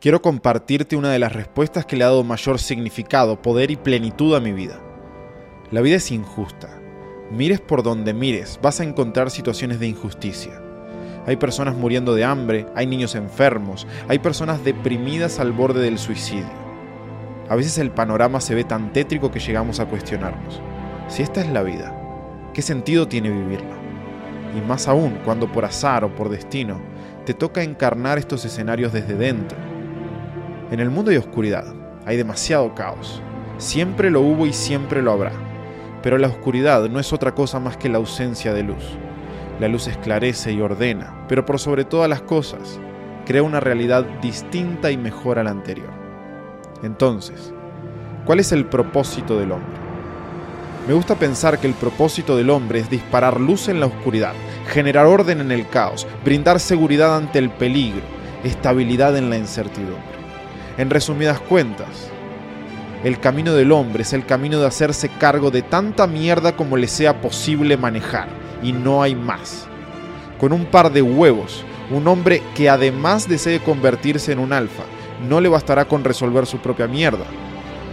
quiero compartirte una de las respuestas que le ha dado mayor significado, poder y plenitud a mi vida. La vida es injusta. Mires por donde mires, vas a encontrar situaciones de injusticia. Hay personas muriendo de hambre, hay niños enfermos, hay personas deprimidas al borde del suicidio. A veces el panorama se ve tan tétrico que llegamos a cuestionarnos. Si esta es la vida, ¿qué sentido tiene vivirla? Y más aún cuando por azar o por destino te toca encarnar estos escenarios desde dentro. En el mundo hay oscuridad, hay demasiado caos. Siempre lo hubo y siempre lo habrá. Pero la oscuridad no es otra cosa más que la ausencia de luz. La luz esclarece y ordena, pero por sobre todas las cosas, crea una realidad distinta y mejor a la anterior. Entonces, ¿cuál es el propósito del hombre? Me gusta pensar que el propósito del hombre es disparar luz en la oscuridad, generar orden en el caos, brindar seguridad ante el peligro, estabilidad en la incertidumbre. En resumidas cuentas, el camino del hombre es el camino de hacerse cargo de tanta mierda como le sea posible manejar, y no hay más. Con un par de huevos, un hombre que además desee convertirse en un alfa, no le bastará con resolver su propia mierda.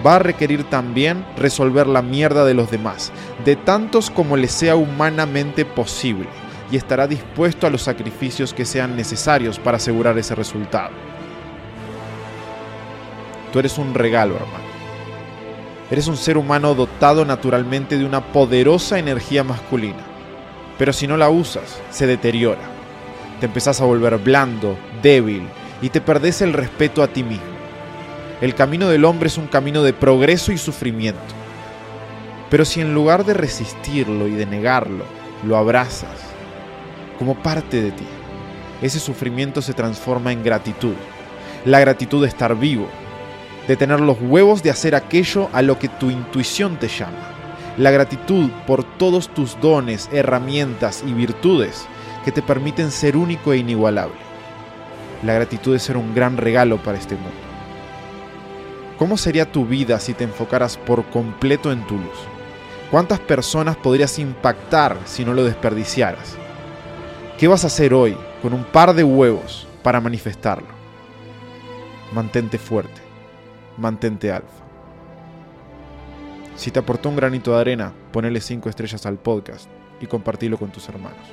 Va a requerir también resolver la mierda de los demás, de tantos como le sea humanamente posible, y estará dispuesto a los sacrificios que sean necesarios para asegurar ese resultado. Tú eres un regalo, hermano. Eres un ser humano dotado naturalmente de una poderosa energía masculina. Pero si no la usas, se deteriora. Te empezás a volver blando, débil y te perdés el respeto a ti mismo. El camino del hombre es un camino de progreso y sufrimiento. Pero si en lugar de resistirlo y de negarlo, lo abrazas como parte de ti, ese sufrimiento se transforma en gratitud. La gratitud de estar vivo, de tener los huevos de hacer aquello a lo que tu intuición te llama. La gratitud por todos tus dones, herramientas y virtudes que te permiten ser único e inigualable. La gratitud es ser un gran regalo para este mundo. ¿Cómo sería tu vida si te enfocaras por completo en tu luz? ¿Cuántas personas podrías impactar si no lo desperdiciaras? ¿Qué vas a hacer hoy con un par de huevos para manifestarlo? Mantente fuerte mantente alfa. Si te aportó un granito de arena, ponele 5 estrellas al podcast y compartilo con tus hermanos.